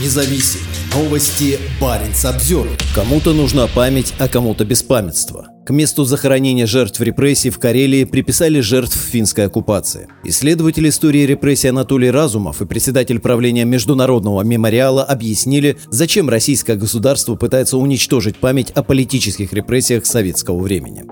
независим. Новости Баренц обзор. Кому-то нужна память, а кому-то беспамятство. К месту захоронения жертв репрессий в Карелии приписали жертв финской оккупации. Исследователь истории репрессий Анатолий Разумов и председатель правления Международного мемориала объяснили, зачем российское государство пытается уничтожить память о политических репрессиях советского времени.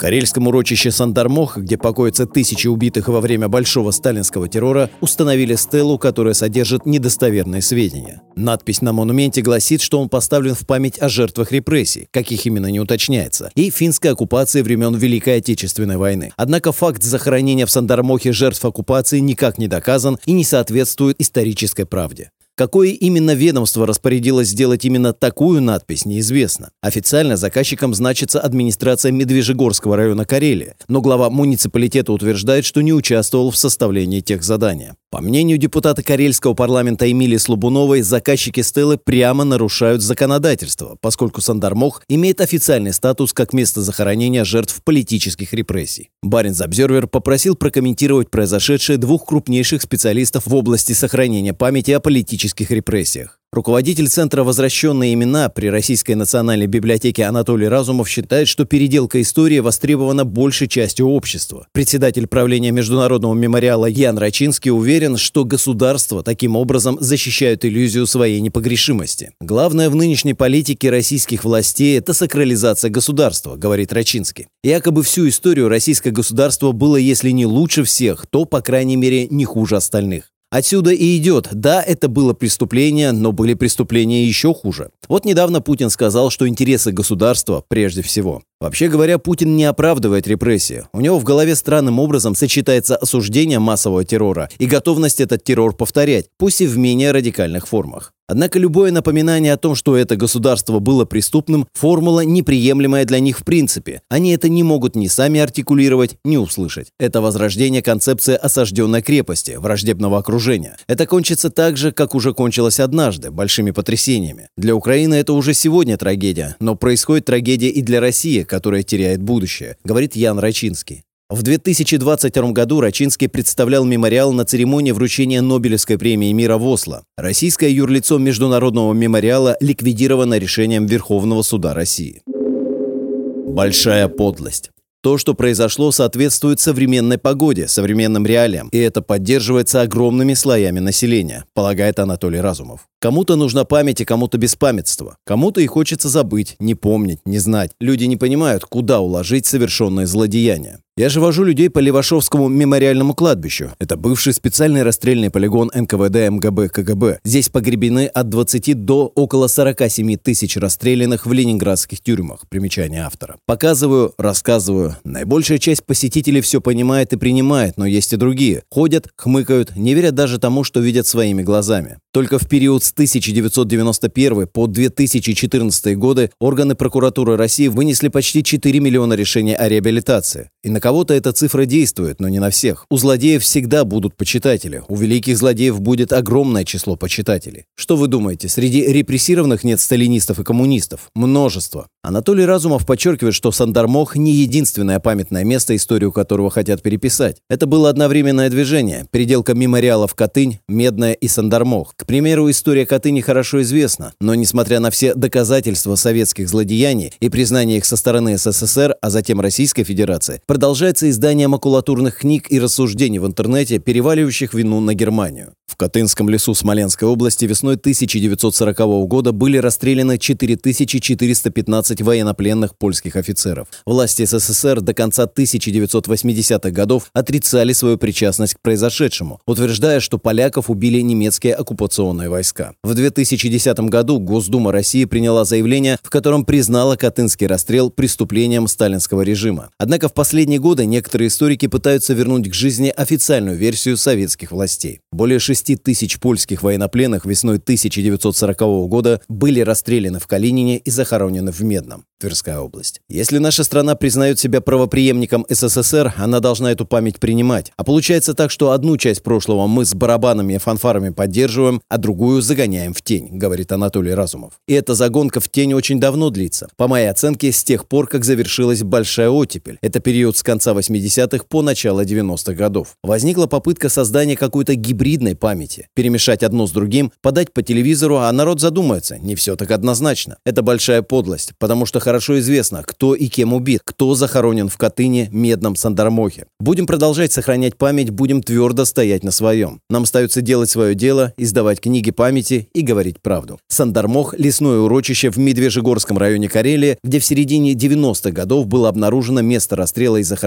Карельском урочище Сандармох, где покоятся тысячи убитых во время большого сталинского террора, установили стелу, которая содержит недостоверные сведения. Надпись на монументе гласит, что он поставлен в память о жертвах репрессий, каких именно не уточняется, и финской оккупации времен Великой Отечественной войны. Однако факт захоронения в Сандармохе жертв оккупации никак не доказан и не соответствует исторической правде. Какое именно ведомство распорядилось сделать именно такую надпись, неизвестно. Официально заказчиком значится администрация Медвежьегорского района Карелии, но глава муниципалитета утверждает, что не участвовал в составлении тех задания. По мнению депутата Карельского парламента Эмилии Слобуновой, заказчики Стеллы прямо нарушают законодательство, поскольку Сандармох имеет официальный статус как место захоронения жертв политических репрессий. Баринс Обзервер попросил прокомментировать произошедшее двух крупнейших специалистов в области сохранения памяти о политических репрессиях. Руководитель Центра «Возвращенные имена» при Российской национальной библиотеке Анатолий Разумов считает, что переделка истории востребована большей частью общества. Председатель правления Международного мемориала Ян Рачинский уверен, что государство таким образом защищает иллюзию своей непогрешимости. Главное в нынешней политике российских властей – это сакрализация государства, говорит Рачинский. Якобы всю историю российское государство было, если не лучше всех, то, по крайней мере, не хуже остальных. Отсюда и идет. Да, это было преступление, но были преступления еще хуже. Вот недавно Путин сказал, что интересы государства прежде всего. Вообще говоря, Путин не оправдывает репрессии. У него в голове странным образом сочетается осуждение массового террора и готовность этот террор повторять, пусть и в менее радикальных формах. Однако любое напоминание о том, что это государство было преступным, формула неприемлемая для них в принципе. Они это не могут ни сами артикулировать, ни услышать. Это возрождение концепции осажденной крепости, враждебного окружения. Это кончится так же, как уже кончилось однажды, большими потрясениями. Для Украины это уже сегодня трагедия, но происходит трагедия и для России, которая теряет будущее, говорит Ян Рачинский. В 2022 году Рачинский представлял мемориал на церемонии вручения Нобелевской премии мира в Осло. Российское юрлицо Международного мемориала ликвидировано решением Верховного суда России. Большая подлость. То, что произошло, соответствует современной погоде, современным реалиям, и это поддерживается огромными слоями населения, полагает Анатолий Разумов. Кому-то нужна память и кому-то беспамятство. Кому-то и хочется забыть, не помнить, не знать. Люди не понимают, куда уложить совершенное злодеяние. Я же вожу людей по Левашовскому мемориальному кладбищу. Это бывший специальный расстрельный полигон НКВД МГБ КГБ. Здесь погребены от 20 до около 47 тысяч расстрелянных в ленинградских тюрьмах. Примечание автора. Показываю, рассказываю. Наибольшая часть посетителей все понимает и принимает, но есть и другие. Ходят, хмыкают, не верят даже тому, что видят своими глазами. Только в период с 1991 по 2014 годы органы прокуратуры России вынесли почти 4 миллиона решений о реабилитации. И на кого-то эта цифра действует, но не на всех. У злодеев всегда будут почитатели. У великих злодеев будет огромное число почитателей. Что вы думаете, среди репрессированных нет сталинистов и коммунистов? Множество. Анатолий Разумов подчеркивает, что Сандармох не единственное памятное место, историю которого хотят переписать. Это было одновременное движение. Переделка мемориалов Катынь, Медная и Сандармох. К примеру, история Катыни хорошо известна, но несмотря на все доказательства советских злодеяний и признание их со стороны СССР, а затем Российской Федерации, продолжается издание макулатурных книг и рассуждений в интернете, переваливающих вину на Германию. В Катынском лесу Смоленской области весной 1940 года были расстреляны 4415 военнопленных польских офицеров. Власти СССР до конца 1980-х годов отрицали свою причастность к произошедшему, утверждая, что поляков убили немецкие оккупационные войска. В 2010 году Госдума России приняла заявление, в котором признала Катынский расстрел преступлением сталинского режима. Однако в последние годы некоторые историки пытаются вернуть к жизни официальную версию советских властей. Более 6 тысяч польских военнопленных весной 1940 года были расстреляны в Калинине и захоронены в Медном. Тверская область. Если наша страна признает себя правоприемником СССР, она должна эту память принимать. А получается так, что одну часть прошлого мы с барабанами и фанфарами поддерживаем, а другую загоняем в тень, говорит Анатолий Разумов. И эта загонка в тень очень давно длится. По моей оценке, с тех пор, как завершилась большая оттепель. Это период с конца 80-х по начало 90-х годов. Возникла попытка создания какой-то гибридной памяти. Перемешать одно с другим, подать по телевизору, а народ задумается. Не все так однозначно. Это большая подлость, потому что хорошо известно, кто и кем убит, кто захоронен в Катыни, Медном, Сандармохе. Будем продолжать сохранять память, будем твердо стоять на своем. Нам остается делать свое дело, издавать книги памяти и говорить правду. Сандармох – лесное урочище в Медвежьегорском районе Карелии, где в середине 90-х годов было обнаружено место расстрела и захоронения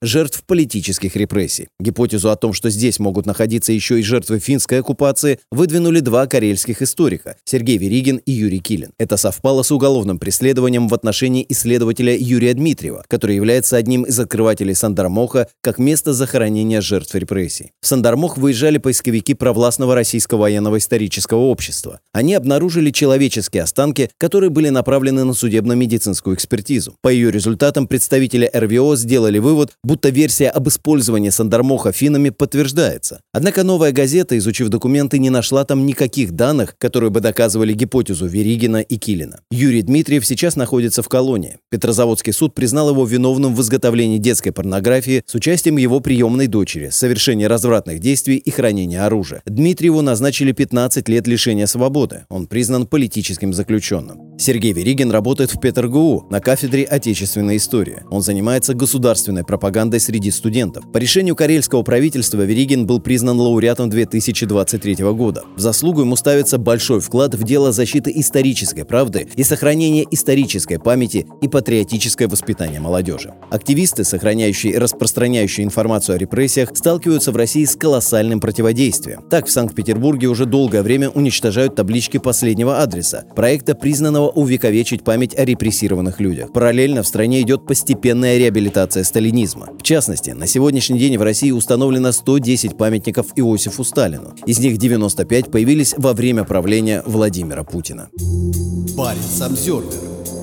жертв политических репрессий. Гипотезу о том, что здесь могут находиться еще и жертвы финской оккупации, выдвинули два карельских историка – Сергей Веригин и Юрий Килин. Это совпало с уголовным преследованием в отношении исследователя Юрия Дмитриева, который является одним из открывателей Сандармоха как место захоронения жертв репрессий. В Сандармох выезжали поисковики провластного российского военного исторического общества. Они обнаружили человеческие останки, которые были направлены на судебно-медицинскую экспертизу. По ее результатам представители РВО сделали вывод, будто версия об использовании Сандармоха финами подтверждается. Однако новая газета, изучив документы, не нашла там никаких данных, которые бы доказывали гипотезу Веригина и Килина. Юрий Дмитриев сейчас находится в колонии. Петрозаводский суд признал его виновным в изготовлении детской порнографии с участием его приемной дочери, совершении развратных действий и хранения оружия. Дмитриеву назначили 15 лет лишения свободы. Он признан политическим заключенным. Сергей Веригин работает в ПетерГУ на кафедре отечественной истории. Он занимается государственной пропагандой среди студентов. По решению карельского правительства Веригин был признан лауреатом 2023 года. В заслугу ему ставится большой вклад в дело защиты исторической правды и сохранения исторической памяти и патриотическое воспитание молодежи. Активисты, сохраняющие и распространяющие информацию о репрессиях, сталкиваются в России с колоссальным противодействием. Так, в Санкт-Петербурге уже долгое время уничтожают таблички последнего адреса, проекта, признанного увековечить память о репрессированных людях. Параллельно в стране идет постепенная реабилитация сталинизма. В частности, на сегодняшний день в России установлено 110 памятников Иосифу Сталину. Из них 95 появились во время правления Владимира Путина. Парень Самсервер